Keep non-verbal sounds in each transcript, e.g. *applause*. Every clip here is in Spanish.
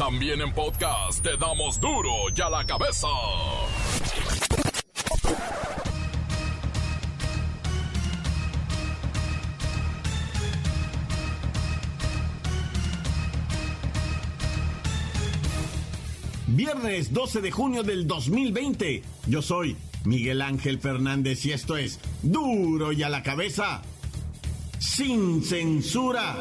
También en podcast te damos duro y a la cabeza. Viernes 12 de junio del 2020. Yo soy Miguel Ángel Fernández y esto es Duro y a la cabeza. Sin censura.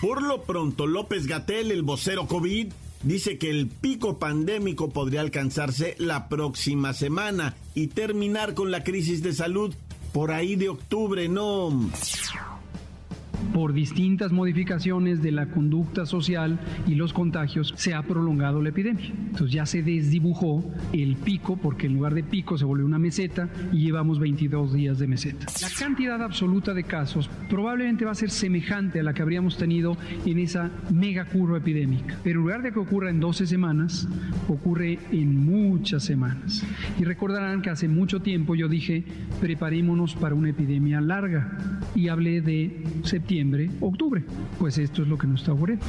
Por lo pronto, López Gatel, el vocero COVID, dice que el pico pandémico podría alcanzarse la próxima semana y terminar con la crisis de salud por ahí de octubre, no por distintas modificaciones de la conducta social y los contagios, se ha prolongado la epidemia. Entonces ya se desdibujó el pico, porque en lugar de pico se volvió una meseta y llevamos 22 días de meseta. La cantidad absoluta de casos probablemente va a ser semejante a la que habríamos tenido en esa mega curva epidémica. Pero en lugar de que ocurra en 12 semanas, ocurre en muchas semanas. Y recordarán que hace mucho tiempo yo dije, preparémonos para una epidemia larga. Y hablé de septiembre octubre. Pues esto es lo que nos está ocurriendo.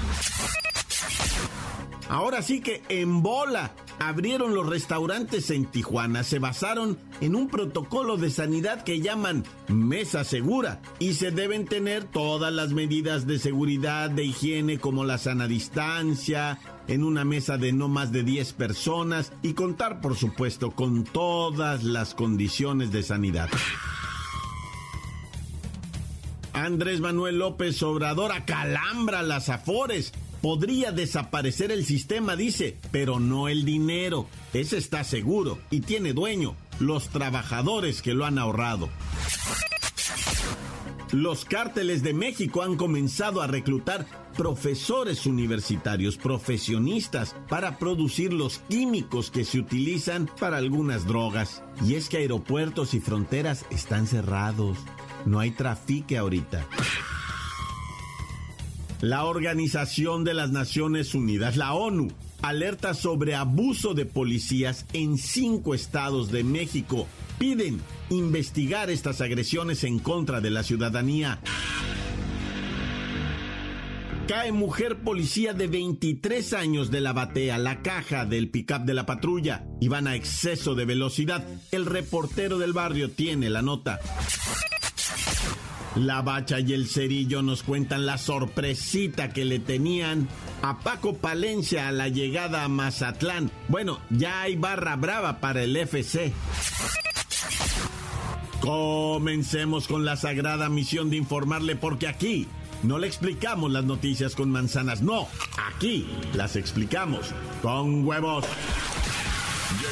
Ahora sí que en bola abrieron los restaurantes en Tijuana. Se basaron en un protocolo de sanidad que llaman mesa segura y se deben tener todas las medidas de seguridad, de higiene como la sana distancia, en una mesa de no más de 10 personas y contar por supuesto con todas las condiciones de sanidad. Andrés Manuel López Obrador acalambra las afores. Podría desaparecer el sistema, dice, pero no el dinero. Ese está seguro y tiene dueño, los trabajadores que lo han ahorrado. Los cárteles de México han comenzado a reclutar profesores universitarios, profesionistas, para producir los químicos que se utilizan para algunas drogas. Y es que aeropuertos y fronteras están cerrados. No hay trafique ahorita. La Organización de las Naciones Unidas, la ONU, alerta sobre abuso de policías en cinco estados de México. Piden investigar estas agresiones en contra de la ciudadanía. Cae mujer policía de 23 años de la batea, la caja del pickup de la patrulla. Iban a exceso de velocidad. El reportero del barrio tiene la nota. La Bacha y el Cerillo nos cuentan la sorpresita que le tenían a Paco Palencia a la llegada a Mazatlán. Bueno, ya hay barra brava para el FC. Comencemos con la sagrada misión de informarle porque aquí no le explicamos las noticias con manzanas, no, aquí las explicamos con huevos.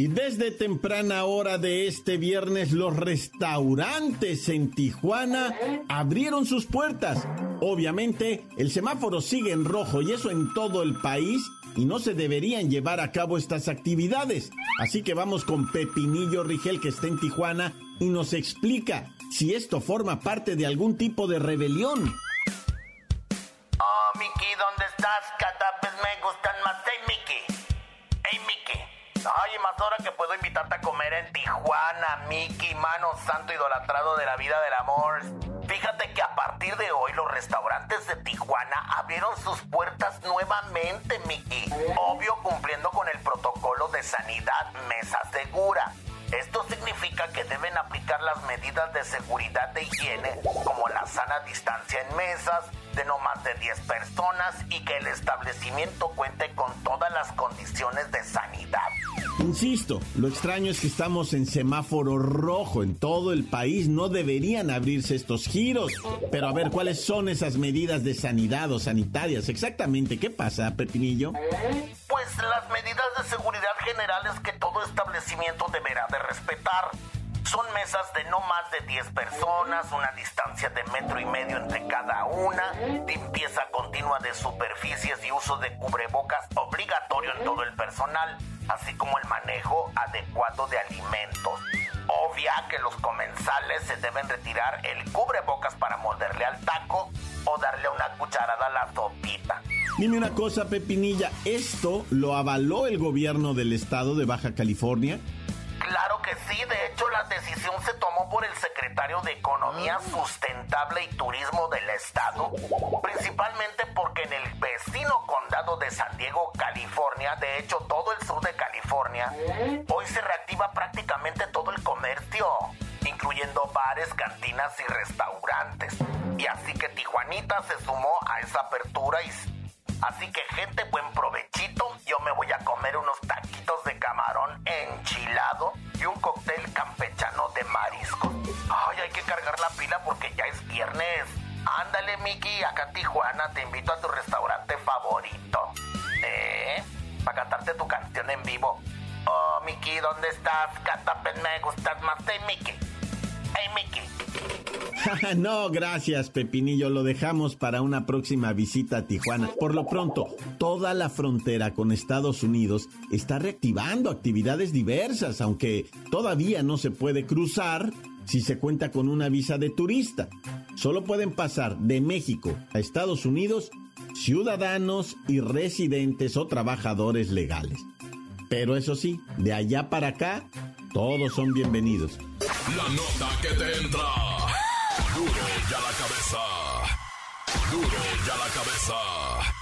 Y desde temprana hora de este viernes los restaurantes en Tijuana abrieron sus puertas. Obviamente el semáforo sigue en rojo y eso en todo el país y no se deberían llevar a cabo estas actividades. Así que vamos con Pepinillo Rigel que está en Tijuana y nos explica si esto forma parte de algún tipo de rebelión. Oh, Miki, ¿dónde estás? Cada me gustan más. Ay, más ahora que puedo invitarte a comer en Tijuana, Mickey, mano santo idolatrado de la vida del amor. Fíjate que a partir de hoy los restaurantes de Tijuana abrieron sus puertas nuevamente, Mickey. Obvio cumpliendo con el protocolo de sanidad Mesa Segura. Esto significa que deben aplicar las medidas de seguridad de higiene, como la sana distancia en mesas, de no más de 10 personas y que el establecimiento cuente con todas las condiciones de sanidad. Insisto, lo extraño es que estamos en semáforo rojo en todo el país, no deberían abrirse estos giros. Pero a ver, ¿cuáles son esas medidas de sanidad o sanitarias? Exactamente, ¿qué pasa, Pepinillo? Pues las medidas de seguridad generales que todo establecimiento deberá de respetar Son mesas de no más de 10 personas, una distancia de metro y medio entre cada una, limpieza continua de superficies y uso de cubrebocas obligatorio en todo el personal, así como el manejo adecuado de alimentos. Obvia que los comensales se deben retirar el cubrebocas para morderle al taco o darle una cucharada a la sopita. Dime una cosa, Pepinilla, ¿esto lo avaló el gobierno del estado de Baja California? Claro que sí, de hecho la decisión se tomó por el secretario de Economía Sustentable y Turismo del estado, principalmente porque en el vecino condado de San Diego, California, de hecho todo el sur de California, hoy se reactiva prácticamente todo el comercio, incluyendo bares, cantinas y restaurantes. Y así que Tijuanita se sumó a esa apertura y Así que gente, buen provechito. Yo me voy a comer unos taquitos de camarón enchilado y un cóctel campechano de marisco. Ay, hay que cargar la pila porque ya es viernes. Ándale, Miki, acá en Tijuana te invito a tu restaurante favorito. ¿Eh? Para cantarte tu canción en vivo. Oh, Miki, ¿dónde estás? Cántame, me gustas más. Hey, Miki. *laughs* No, gracias, Pepinillo. Lo dejamos para una próxima visita a Tijuana. Por lo pronto, toda la frontera con Estados Unidos está reactivando actividades diversas, aunque todavía no se puede cruzar si se cuenta con una visa de turista. Solo pueden pasar de México a Estados Unidos ciudadanos y residentes o trabajadores legales. Pero eso sí, de allá para acá, todos son bienvenidos. La nota que te entra. Duro ya la cabeza. Duro ya la cabeza.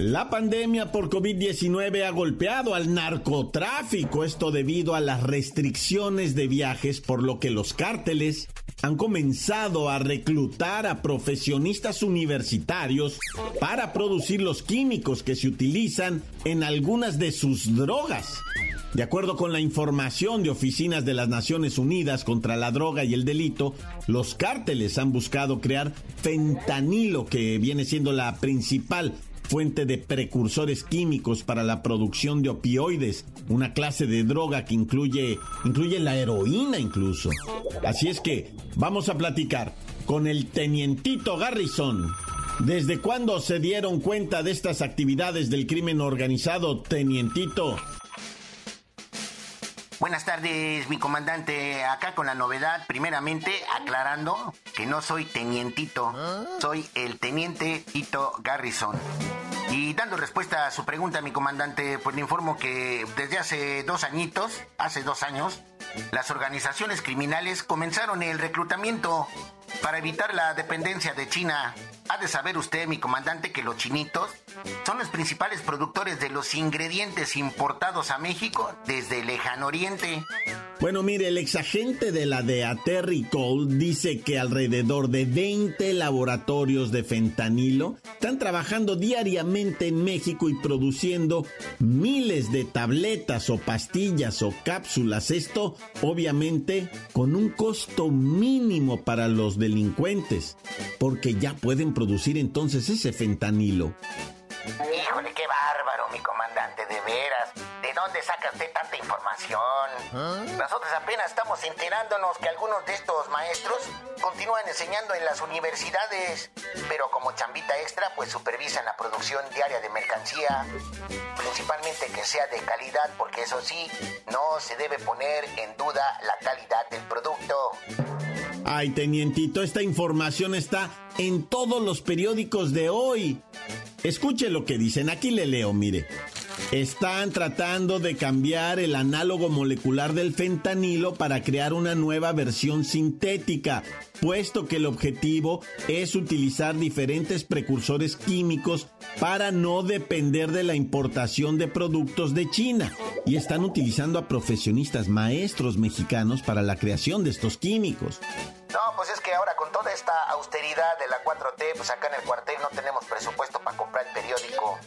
La pandemia por COVID-19 ha golpeado al narcotráfico, esto debido a las restricciones de viajes, por lo que los cárteles han comenzado a reclutar a profesionistas universitarios para producir los químicos que se utilizan en algunas de sus drogas. De acuerdo con la información de oficinas de las Naciones Unidas contra la droga y el delito, los cárteles han buscado crear fentanilo, que viene siendo la principal fuente de precursores químicos para la producción de opioides, una clase de droga que incluye, incluye la heroína incluso. Así es que vamos a platicar con el tenientito Garrison. ¿Desde cuándo se dieron cuenta de estas actividades del crimen organizado, tenientito? Buenas tardes, mi comandante. Acá con la novedad, primeramente aclarando que no soy tenientito, soy el teniente Tito Garrison. Y dando respuesta a su pregunta, mi comandante, pues le informo que desde hace dos añitos, hace dos años, las organizaciones criminales comenzaron el reclutamiento para evitar la dependencia de China. Ha de saber usted, mi comandante, que los chinitos son los principales productores de los ingredientes importados a México desde el lejano oriente. Bueno, mire, el exagente de la DEA, Terry Cole, dice que alrededor de 20 laboratorios de fentanilo están trabajando diariamente en México y produciendo miles de tabletas o pastillas o cápsulas. Esto, obviamente, con un costo mínimo para los delincuentes, porque ya pueden producir entonces ese fentanilo. Híjole, qué bárbaro, mi comandante, de veras. ¿De dónde saca usted tanta información? Nosotros apenas estamos enterándonos que algunos de estos maestros continúan enseñando en las universidades, pero como chambita extra, pues supervisan la producción diaria de mercancía, principalmente que sea de calidad, porque eso sí, no se debe poner en duda la calidad del producto. Ay, tenientito, esta información está en todos los periódicos de hoy. Escuche lo que dicen, aquí le leo, mire. Están tratando de cambiar el análogo molecular del fentanilo para crear una nueva versión sintética, puesto que el objetivo es utilizar diferentes precursores químicos para no depender de la importación de productos de China. Y están utilizando a profesionistas maestros mexicanos para la creación de estos químicos. No, pues es que ahora con toda esta austeridad de la 4T, pues acá en el cuartel no tenemos presupuesto para comprar el periódico.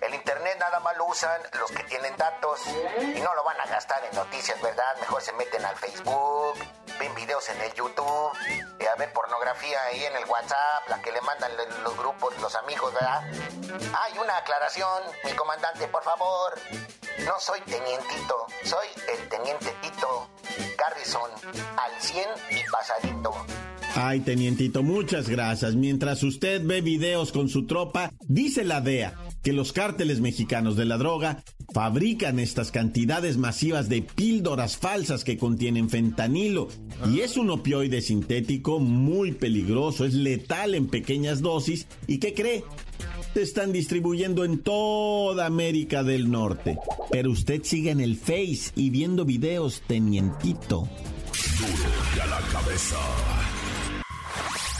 El internet nada más lo usan los que tienen datos y no lo van a gastar en noticias, ¿verdad? Mejor se meten al Facebook, ven videos en el YouTube, y a ver pornografía ahí en el WhatsApp, la que le mandan los grupos, los amigos, ¿verdad? Hay una aclaración, mi comandante, por favor. No soy tenientito, soy el teniente Tito. Garrison, al 100 y pasadito. Ay, tenientito, muchas gracias. Mientras usted ve videos con su tropa, dice la DEA que los cárteles mexicanos de la droga fabrican estas cantidades masivas de píldoras falsas que contienen fentanilo. Y es un opioide sintético muy peligroso, es letal en pequeñas dosis. ¿Y qué cree? Se están distribuyendo en toda América del Norte. Pero usted sigue en el Face y viendo videos, tenientito. Duro a la cabeza.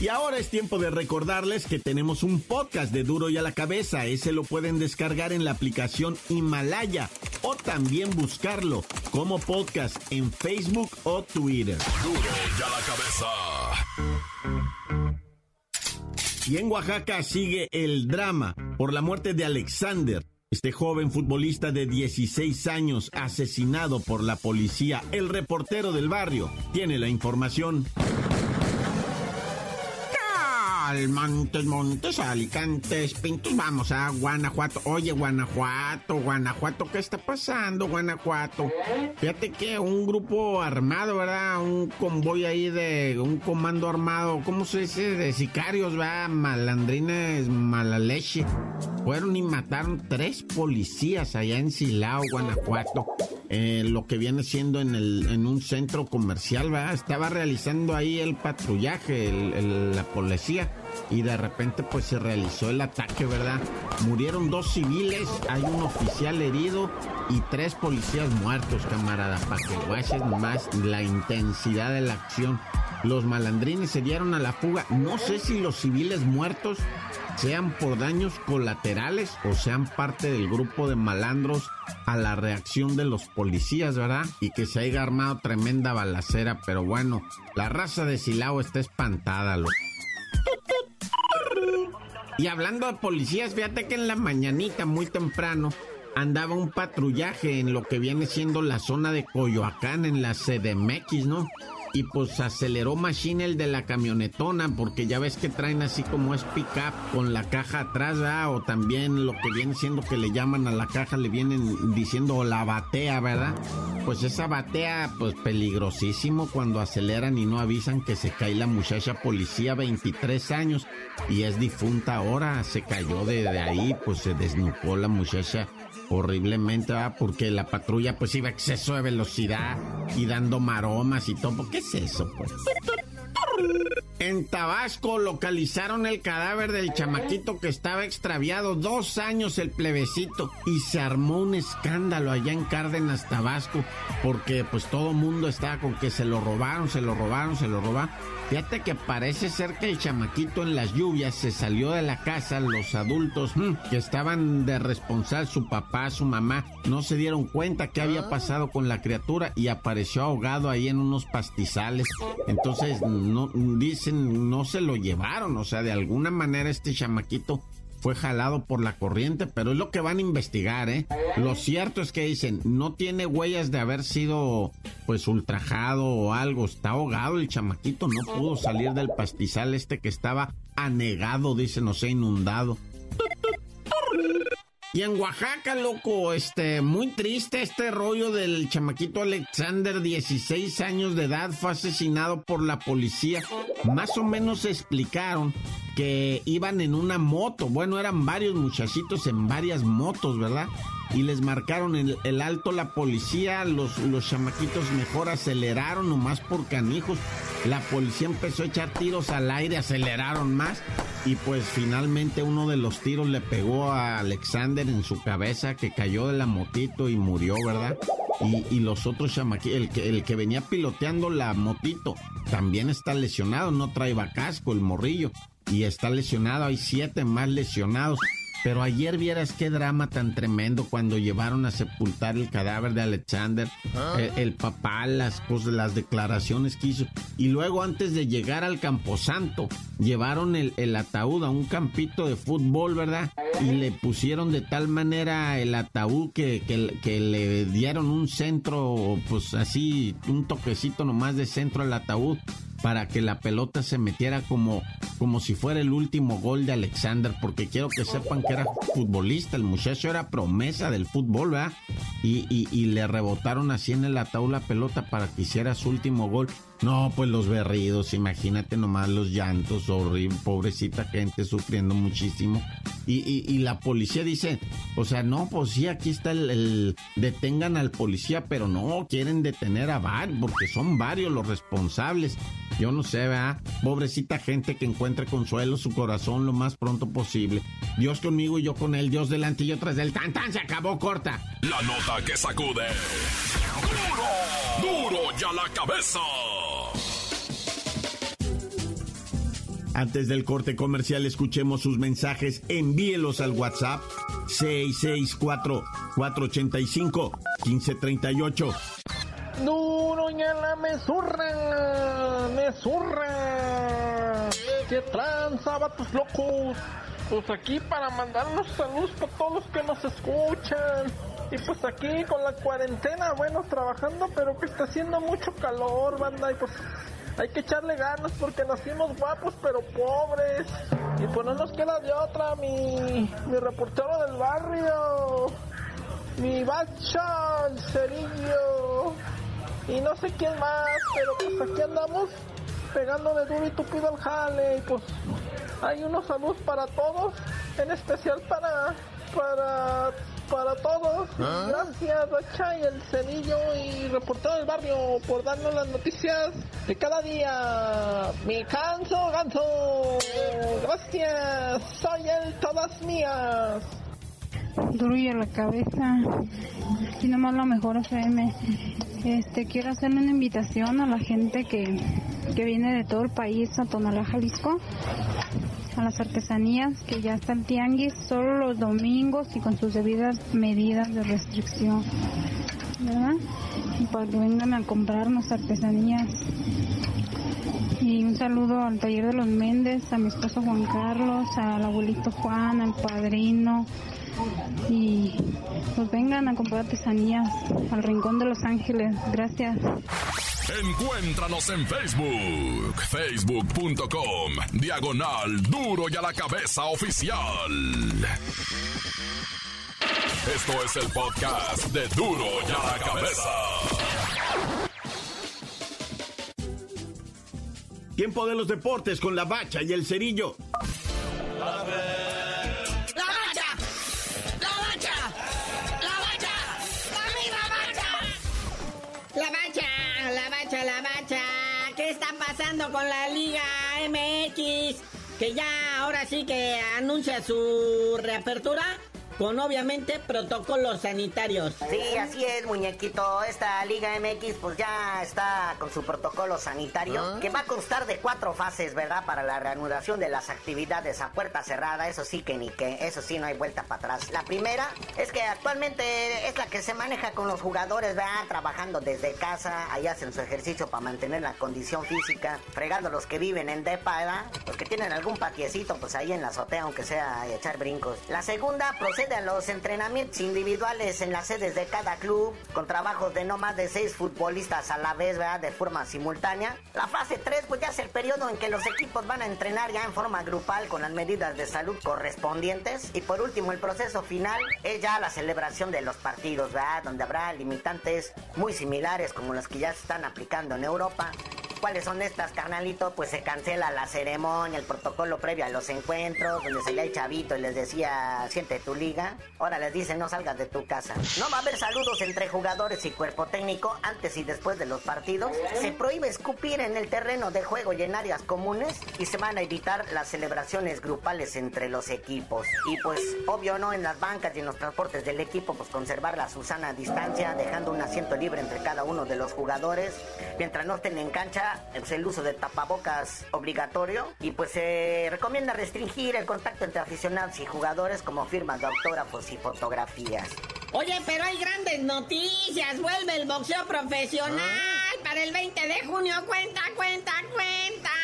Y ahora es tiempo de recordarles que tenemos un podcast de Duro y a la cabeza. Ese lo pueden descargar en la aplicación Himalaya o también buscarlo como podcast en Facebook o Twitter. Duro y a la cabeza. Y en Oaxaca sigue el drama por la muerte de Alexander. Este joven futbolista de 16 años asesinado por la policía, el reportero del barrio, tiene la información. Montes, Montes, Alicantes, Pintos, vamos a Guanajuato. Oye, Guanajuato, Guanajuato, ¿qué está pasando, Guanajuato? Fíjate que un grupo armado, ¿verdad? Un convoy ahí de un comando armado, ¿cómo se dice? De sicarios, ¿verdad? Malandrines, mala leche. Fueron y mataron tres policías allá en Silao, Guanajuato. Eh, lo que viene siendo en, el, en un centro comercial, ¿verdad? Estaba realizando ahí el patrullaje, la policía y de repente pues se realizó el ataque, ¿verdad? Murieron dos civiles, hay un oficial herido y tres policías muertos, camarada, para que guaches más la intensidad de la acción. Los malandrines se dieron a la fuga. No sé si los civiles muertos sean por daños colaterales o sean parte del grupo de malandros a la reacción de los policías, ¿verdad? Y que se haya armado tremenda balacera, pero bueno, la raza de Silao está espantada, loco. Y hablando de policías, fíjate que en la mañanita, muy temprano, andaba un patrullaje en lo que viene siendo la zona de Coyoacán, en la CDMX, ¿no? Y pues aceleró Machine el de la camionetona, porque ya ves que traen así como es pick-up con la caja atrás, ¿verdad? O también lo que viene siendo que le llaman a la caja, le vienen diciendo la batea, ¿verdad? Pues esa batea, pues peligrosísimo cuando aceleran y no avisan que se cae la muchacha policía, 23 años, y es difunta ahora, se cayó de ahí, pues se desnucó la muchacha horriblemente, porque la patrulla pues iba a exceso de velocidad y dando maromas y todo. ¿Qué es eso, pues? En Tabasco localizaron el cadáver del chamaquito que estaba extraviado dos años el plebecito y se armó un escándalo allá en Cárdenas, Tabasco, porque pues todo mundo estaba con que se lo robaron, se lo robaron, se lo robaron. Fíjate que parece ser que el chamaquito en las lluvias se salió de la casa, los adultos hmm, que estaban de responsable, su papá, su mamá, no se dieron cuenta qué había pasado con la criatura y apareció ahogado ahí en unos pastizales. Entonces, no, dicen, no se lo llevaron, o sea, de alguna manera este chamaquito fue jalado por la corriente, pero es lo que van a investigar, ¿eh? Lo cierto es que dicen, no tiene huellas de haber sido, pues, ultrajado o algo, está ahogado el chamaquito, no pudo salir del pastizal este que estaba anegado, dicen, no sé, inundado. Y en Oaxaca, loco, este, muy triste este rollo del chamaquito Alexander, 16 años de edad, fue asesinado por la policía. Más o menos explicaron que iban en una moto. Bueno, eran varios muchachitos en varias motos, ¿verdad? Y les marcaron el, el alto la policía, los, los chamaquitos mejor aceleraron nomás por canijos. La policía empezó a echar tiros al aire, aceleraron más y pues finalmente uno de los tiros le pegó a Alexander en su cabeza que cayó de la motito y murió, ¿verdad? Y, los otros chamaquitos, el que, el que venía piloteando la motito también está lesionado, no trae casco el morrillo y está lesionado, hay siete más lesionados. Pero ayer vieras qué drama tan tremendo cuando llevaron a sepultar el cadáver de Alexander, ah. eh, el, papá, las cosas, las declaraciones que hizo. Y luego antes de llegar al Camposanto, llevaron el, el ataúd a un campito de fútbol, ¿verdad? Y le pusieron de tal manera el ataúd que, que, que le dieron un centro, pues así, un toquecito nomás de centro al ataúd para que la pelota se metiera como, como si fuera el último gol de Alexander, porque quiero que sepan que era futbolista, el muchacho era promesa del fútbol, ¿verdad? Y, y, le rebotaron así en el ataúd pelota para que hiciera su último gol. No, pues los berridos, imagínate nomás los llantos, horrible, pobrecita gente sufriendo muchísimo. Y, y, la policía dice, o sea, no, pues sí, aquí está el, detengan al policía, pero no, quieren detener a varios, porque son varios los responsables. Yo no sé, ¿verdad? Pobrecita gente que encuentre consuelo su corazón lo más pronto posible. Dios conmigo y yo con él, Dios delante y yo tras del tan tan, se acabó corta. La nota que sacude. ¡Duro! ¡Duro ya la cabeza! Antes del corte comercial, escuchemos sus mensajes. Envíelos al WhatsApp 664-485-1538. Duro ya la me zurra, me zurra. ¿Qué tranza, vatos locos? Pues aquí para mandar unos saludos para todos los que nos escuchan. Y pues aquí con la cuarentena, bueno, trabajando, pero que está haciendo mucho calor, banda. Y pues hay que echarle ganas porque nacimos guapos pero pobres. Y pues no nos queda de otra, mi, mi reportero del barrio, mi bacha, el cerillo, y no sé quién más, pero pues aquí andamos pegando de duro y tupido al jale. Y pues hay unos saludos para todos, en especial para. Gracias, Bacha y el Cenillo y reportero del barrio por darnos las noticias de cada día. Mi canso, ganso. Gracias, soy el todas mías. Duro la cabeza. Y nomás lo mejor FM. Este, quiero hacerle una invitación a la gente que, que viene de todo el país a Tonalá, Jalisco a las artesanías, que ya está el tianguis solo los domingos y con sus debidas medidas de restricción, ¿verdad? Para que vengan a comprarnos artesanías. Y un saludo al taller de los Méndez, a mi esposo Juan Carlos, al abuelito Juan, al padrino. Y pues vengan a comprar artesanías al Rincón de Los Ángeles. Gracias. Encuéntranos en Facebook, facebook.com, diagonal duro y a la cabeza oficial. Esto es el podcast de duro y a la cabeza. Tiempo de los deportes con la bacha y el cerillo. Con la Liga MX, que ya ahora sí que anuncia su reapertura con obviamente protocolos sanitarios. Sí, así es, muñequito. Esta Liga MX pues ya está con su protocolo sanitario, ah. que va a constar de cuatro fases, ¿verdad? Para la reanudación de las actividades a puerta cerrada, eso sí que ni que, eso sí no hay vuelta para atrás. La primera es que actualmente es la que se maneja con los jugadores, ¿verdad? Trabajando desde casa, ahí hacen su ejercicio para mantener la condición física, fregando los que viven en DEPA, ¿verdad? Los que tienen algún patiecito, pues ahí en la azotea, aunque sea echar brincos. La segunda procede a los entrenamientos individuales en las sedes de cada club, con trabajos de no más de seis futbolistas a la vez, ¿verdad? De forma simultánea. La fase 3, pues ya es el periodo en que los equipos van a entrenar ya en forma grupal con las medidas de salud correspondientes. Y por último, el proceso final es ya la celebración de los partidos, ¿verdad? Donde habrá limitantes muy similares como los que ya se están aplicando en Europa. ¿Cuáles son estas, carnalito? Pues se cancela la ceremonia, el protocolo previo a los encuentros, donde salía el chavito y les decía, siente tu liga. Ahora les dicen, no salgas de tu casa. No va a haber saludos entre jugadores y cuerpo técnico antes y después de los partidos. Se prohíbe escupir en el terreno de juego y en áreas comunes. Y se van a evitar las celebraciones grupales entre los equipos. Y pues, obvio, ¿no? En las bancas y en los transportes del equipo, pues conservar la susana distancia, dejando un asiento libre entre cada uno de los jugadores. Mientras no estén en cancha, sea pues, el uso de tapabocas obligatorio y pues se recomienda restringir el contacto entre aficionados y jugadores como firmas de autógrafos y fotografías. Oye, pero hay grandes noticias. Vuelve el boxeo profesional ah. para el 20 de junio. Cuenta, cuenta, cuenta.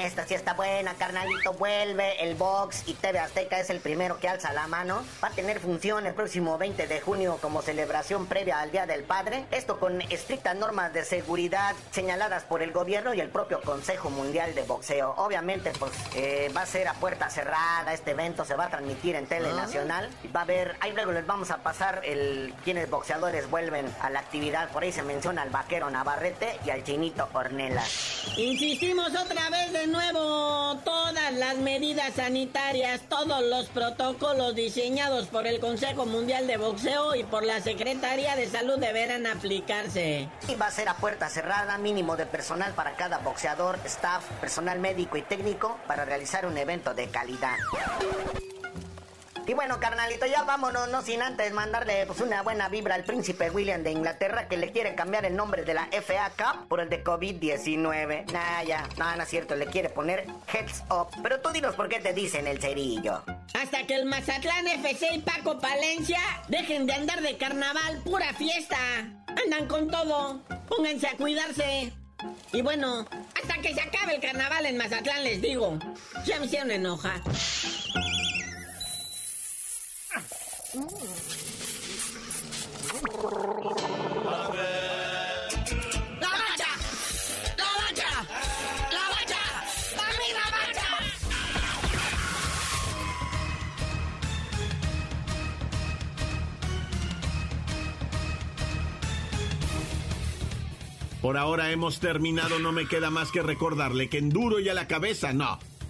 Esta sí está buena, carnalito. Vuelve el box y TV Azteca es el primero que alza la mano. Va a tener función el próximo 20 de junio como celebración previa al Día del Padre. Esto con estrictas normas de seguridad señaladas por el gobierno y el propio Consejo Mundial de Boxeo. Obviamente, pues eh, va a ser a puerta cerrada. Este evento se va a transmitir en Tele Nacional. Va a haber, ahí luego les vamos a pasar el quienes boxeadores vuelven a la actividad. Por ahí se menciona al vaquero Navarrete y al chinito Ornella. Insistimos otra vez de nuevo, todas las medidas sanitarias, todos los protocolos diseñados por el Consejo Mundial de Boxeo y por la Secretaría de Salud deberán aplicarse. Y va a ser a puerta cerrada, mínimo de personal para cada boxeador, staff, personal médico y técnico para realizar un evento de calidad. Y bueno, carnalito, ya vámonos, no sin antes mandarle pues una buena vibra al príncipe William de Inglaterra que le quiere cambiar el nombre de la FA Cup por el de COVID-19. Nah, ya, no, no es cierto, le quiere poner Heads Up. Pero tú dinos por qué te dicen el cerillo. Hasta que el Mazatlán FC y Paco Palencia dejen de andar de carnaval, pura fiesta. Andan con todo. Pónganse a cuidarse. Y bueno, hasta que se acabe el carnaval en Mazatlán les digo. Ya me hicieron enojar. Por ahora hemos terminado, no me queda más que recordarle que en duro y a la cabeza, no.